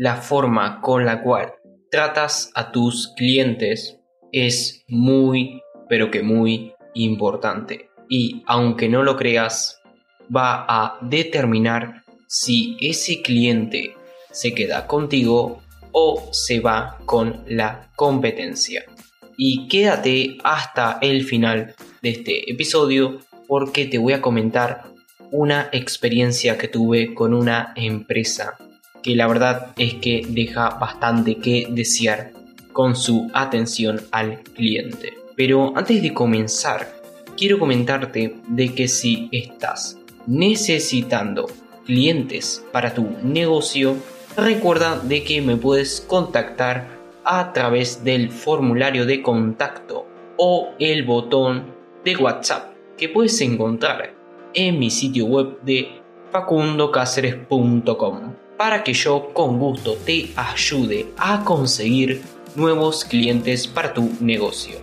la forma con la cual tratas a tus clientes es muy, pero que muy importante. Y aunque no lo creas, va a determinar si ese cliente se queda contigo o se va con la competencia. Y quédate hasta el final de este episodio porque te voy a comentar una experiencia que tuve con una empresa que la verdad es que deja bastante que desear con su atención al cliente. Pero antes de comenzar, quiero comentarte de que si estás necesitando clientes para tu negocio, recuerda de que me puedes contactar a través del formulario de contacto o el botón de WhatsApp que puedes encontrar en mi sitio web de facundocaceres.com para que yo con gusto te ayude a conseguir nuevos clientes para tu negocio.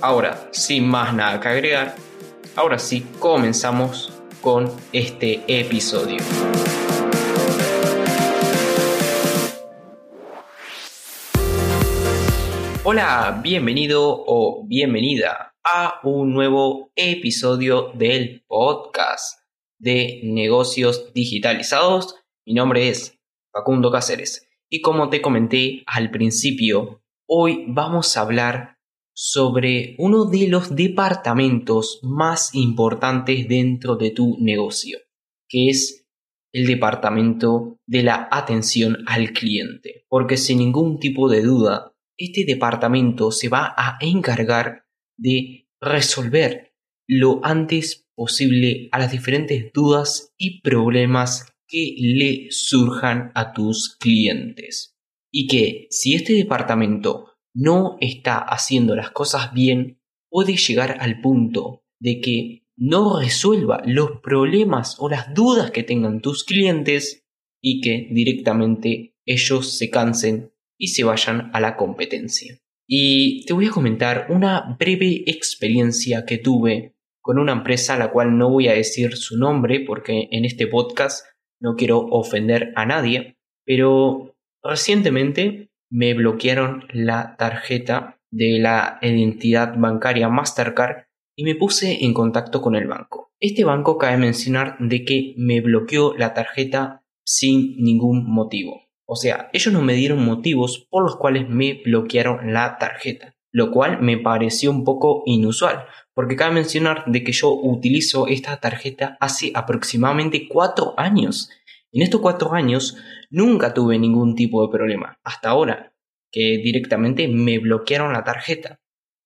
Ahora, sin más nada que agregar, ahora sí comenzamos con este episodio. Hola, bienvenido o bienvenida a un nuevo episodio del podcast de negocios digitalizados. Mi nombre es Facundo Cáceres y como te comenté al principio, hoy vamos a hablar sobre uno de los departamentos más importantes dentro de tu negocio, que es el departamento de la atención al cliente. Porque sin ningún tipo de duda, este departamento se va a encargar de resolver lo antes posible a las diferentes dudas y problemas que le surjan a tus clientes. Y que si este departamento no está haciendo las cosas bien, puede llegar al punto de que no resuelva los problemas o las dudas que tengan tus clientes y que directamente ellos se cansen y se vayan a la competencia. Y te voy a comentar una breve experiencia que tuve con una empresa a la cual no voy a decir su nombre porque en este podcast no quiero ofender a nadie, pero recientemente me bloquearon la tarjeta de la identidad bancaria Mastercard y me puse en contacto con el banco. Este banco cabe mencionar de que me bloqueó la tarjeta sin ningún motivo. O sea, ellos no me dieron motivos por los cuales me bloquearon la tarjeta, lo cual me pareció un poco inusual, porque cabe mencionar de que yo utilizo esta tarjeta hace aproximadamente cuatro años. En estos cuatro años nunca tuve ningún tipo de problema, hasta ahora, que directamente me bloquearon la tarjeta.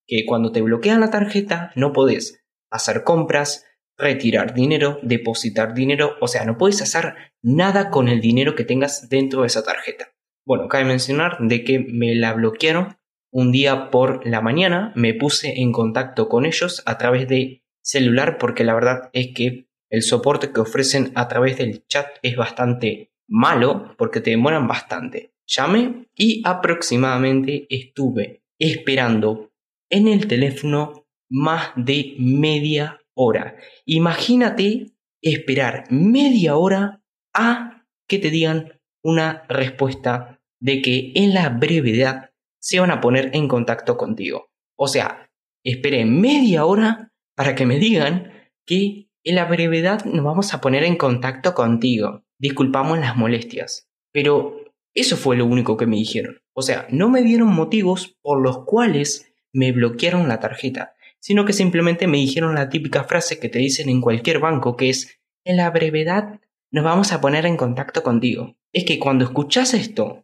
Que cuando te bloquean la tarjeta no podés hacer compras, retirar dinero, depositar dinero, o sea, no puedes hacer nada con el dinero que tengas dentro de esa tarjeta. Bueno, cabe mencionar de que me la bloquearon un día por la mañana, me puse en contacto con ellos a través de celular porque la verdad es que el soporte que ofrecen a través del chat es bastante malo porque te demoran bastante. Llamé y aproximadamente estuve esperando en el teléfono más de media hora. Imagínate esperar media hora a que te digan una respuesta de que en la brevedad se van a poner en contacto contigo. O sea, esperé media hora para que me digan que en la brevedad nos vamos a poner en contacto contigo. Disculpamos las molestias. Pero eso fue lo único que me dijeron. O sea, no me dieron motivos por los cuales me bloquearon la tarjeta, sino que simplemente me dijeron la típica frase que te dicen en cualquier banco, que es, en la brevedad nos vamos a poner en contacto contigo. Es que cuando escuchas esto,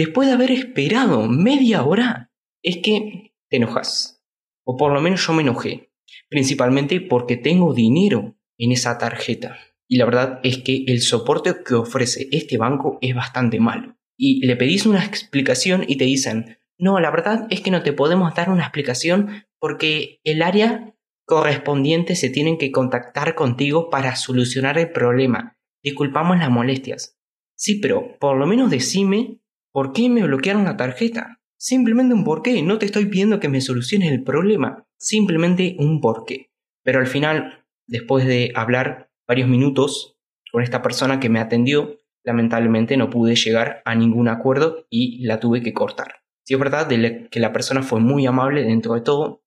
después de haber esperado media hora, es que te enojas. O por lo menos yo me enojé. Principalmente porque tengo dinero en esa tarjeta. Y la verdad es que el soporte que ofrece este banco es bastante malo. Y le pedís una explicación y te dicen, no, la verdad es que no te podemos dar una explicación porque el área correspondiente se tienen que contactar contigo para solucionar el problema. Disculpamos las molestias. Sí, pero por lo menos decime por qué me bloquearon la tarjeta. Simplemente un porqué. No te estoy pidiendo que me soluciones el problema. Simplemente un porqué. Pero al final después de hablar varios minutos con esta persona que me atendió, lamentablemente no pude llegar a ningún acuerdo y la tuve que cortar. Sí es verdad que la persona fue muy amable dentro de todo,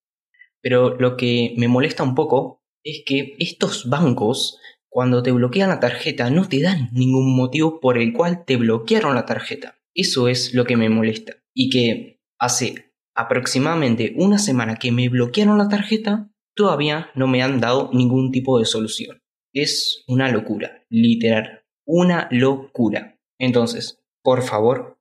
pero lo que me molesta un poco es que estos bancos, cuando te bloquean la tarjeta, no te dan ningún motivo por el cual te bloquearon la tarjeta. Eso es lo que me molesta. Y que hace aproximadamente una semana que me bloquearon la tarjeta, todavía no me han dado ningún tipo de solución. Es una locura, literal, una locura. Entonces, por favor,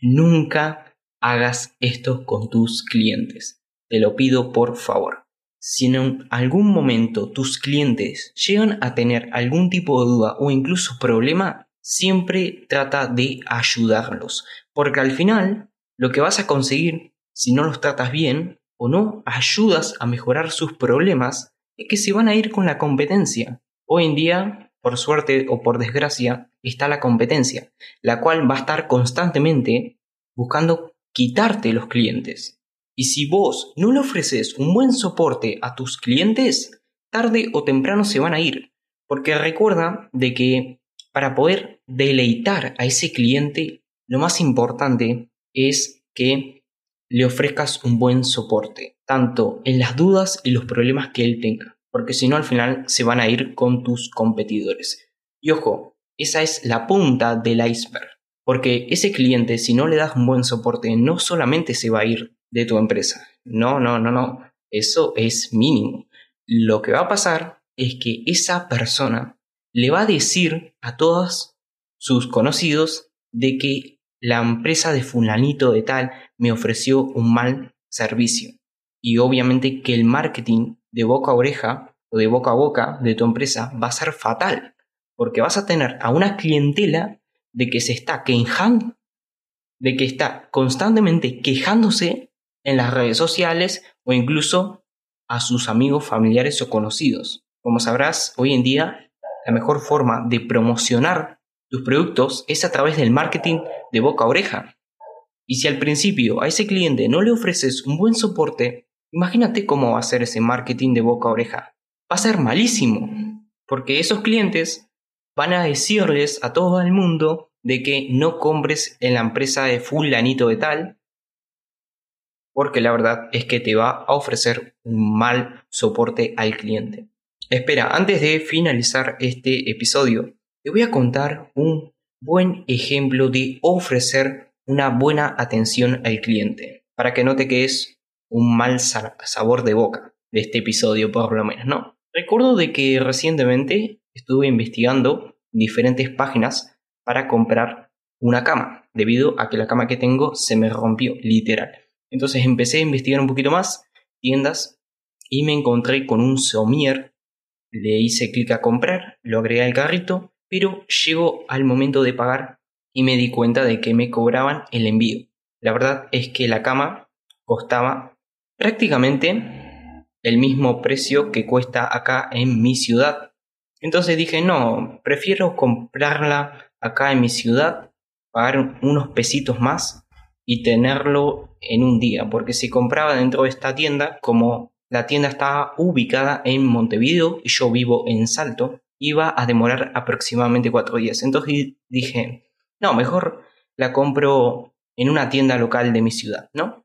nunca hagas esto con tus clientes. Te lo pido por favor. Si en algún momento tus clientes llegan a tener algún tipo de duda o incluso problema, siempre trata de ayudarlos. Porque al final, lo que vas a conseguir, si no los tratas bien o no ayudas a mejorar sus problemas, es que se van a ir con la competencia. Hoy en día, por suerte o por desgracia, está la competencia, la cual va a estar constantemente buscando quitarte los clientes. Y si vos no le ofreces un buen soporte a tus clientes, tarde o temprano se van a ir. Porque recuerda de que para poder deleitar a ese cliente, lo más importante es que le ofrezcas un buen soporte, tanto en las dudas y los problemas que él tenga, porque si no al final se van a ir con tus competidores. Y ojo, esa es la punta del iceberg, porque ese cliente si no le das un buen soporte no solamente se va a ir de tu empresa. No, no, no, no. Eso es mínimo. Lo que va a pasar es que esa persona le va a decir a todos sus conocidos de que la empresa de fulanito de tal me ofreció un mal servicio. Y obviamente que el marketing de boca a oreja o de boca a boca de tu empresa va a ser fatal. Porque vas a tener a una clientela de que se está quejando, de que está constantemente quejándose en las redes sociales o incluso a sus amigos, familiares o conocidos. Como sabrás, hoy en día la mejor forma de promocionar tus productos es a través del marketing de boca a oreja. Y si al principio a ese cliente no le ofreces un buen soporte, imagínate cómo va a ser ese marketing de boca a oreja. Va a ser malísimo, porque esos clientes van a decirles a todo el mundo de que no compres en la empresa de fulanito de tal, porque la verdad es que te va a ofrecer un mal soporte al cliente. Espera, antes de finalizar este episodio, te voy a contar un buen ejemplo de ofrecer una buena atención al cliente, para que no te quedes un mal sabor de boca de este episodio, por lo menos, ¿no? Recuerdo de que recientemente estuve investigando diferentes páginas para comprar una cama, debido a que la cama que tengo se me rompió, literal. Entonces empecé a investigar un poquito más, tiendas, y me encontré con un somier. Le hice clic a comprar, lo agregué al carrito, pero llegó al momento de pagar y me di cuenta de que me cobraban el envío. La verdad es que la cama costaba prácticamente el mismo precio que cuesta acá en mi ciudad. Entonces dije, no, prefiero comprarla acá en mi ciudad, pagar unos pesitos más y tenerlo en un día, porque si compraba dentro de esta tienda, como la tienda estaba ubicada en Montevideo y yo vivo en Salto, iba a demorar aproximadamente cuatro días. Entonces dije, no, mejor la compro en una tienda local de mi ciudad, ¿no?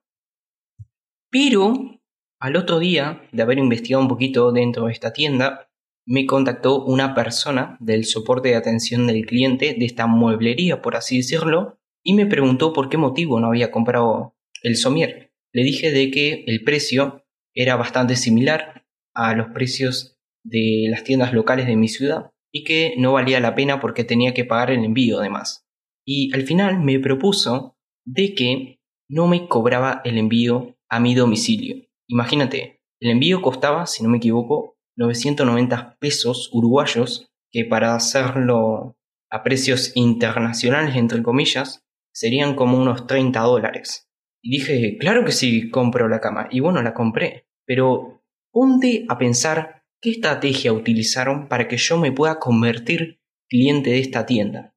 Pero al otro día de haber investigado un poquito dentro de esta tienda, me contactó una persona del soporte de atención del cliente de esta mueblería, por así decirlo, y me preguntó por qué motivo no había comprado el somier. Le dije de que el precio era bastante similar a los precios de las tiendas locales de mi ciudad y que no valía la pena porque tenía que pagar el envío además. Y al final me propuso de que no me cobraba el envío a mi domicilio. Imagínate, el envío costaba, si no me equivoco, 990 pesos uruguayos, que para hacerlo a precios internacionales, entre comillas, serían como unos 30 dólares. Y dije, claro que sí, compro la cama. Y bueno, la compré. Pero ponte a pensar qué estrategia utilizaron para que yo me pueda convertir cliente de esta tienda.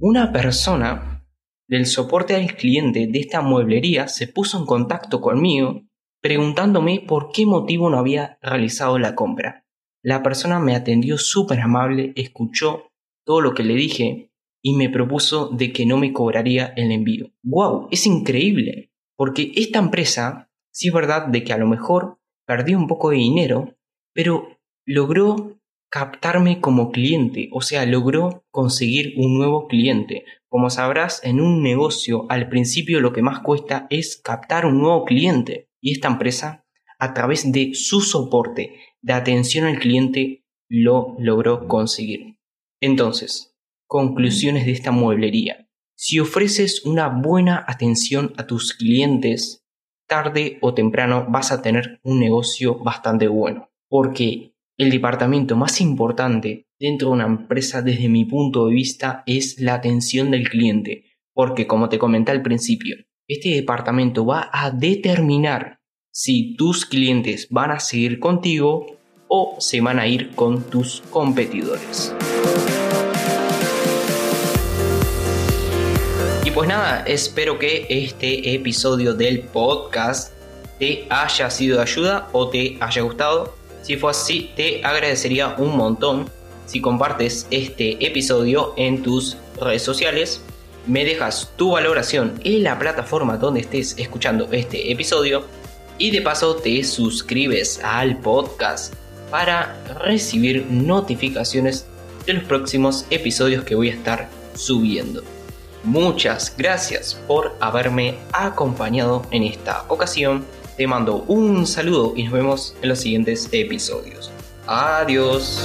Una persona del soporte al cliente de esta mueblería se puso en contacto conmigo preguntándome por qué motivo no había realizado la compra. La persona me atendió súper amable, escuchó todo lo que le dije y me propuso de que no me cobraría el envío. ¡Wow! Es increíble. Porque esta empresa, sí es verdad de que a lo mejor perdió un poco de dinero, pero logró captarme como cliente, o sea, logró conseguir un nuevo cliente. Como sabrás, en un negocio al principio lo que más cuesta es captar un nuevo cliente. Y esta empresa, a través de su soporte de atención al cliente, lo logró conseguir. Entonces, conclusiones de esta mueblería. Si ofreces una buena atención a tus clientes, tarde o temprano vas a tener un negocio bastante bueno. Porque el departamento más importante dentro de una empresa desde mi punto de vista es la atención del cliente. Porque como te comenté al principio, este departamento va a determinar si tus clientes van a seguir contigo o se van a ir con tus competidores. Pues nada, espero que este episodio del podcast te haya sido de ayuda o te haya gustado. Si fue así, te agradecería un montón si compartes este episodio en tus redes sociales, me dejas tu valoración en la plataforma donde estés escuchando este episodio y de paso te suscribes al podcast para recibir notificaciones de los próximos episodios que voy a estar subiendo. Muchas gracias por haberme acompañado en esta ocasión. Te mando un saludo y nos vemos en los siguientes episodios. Adiós.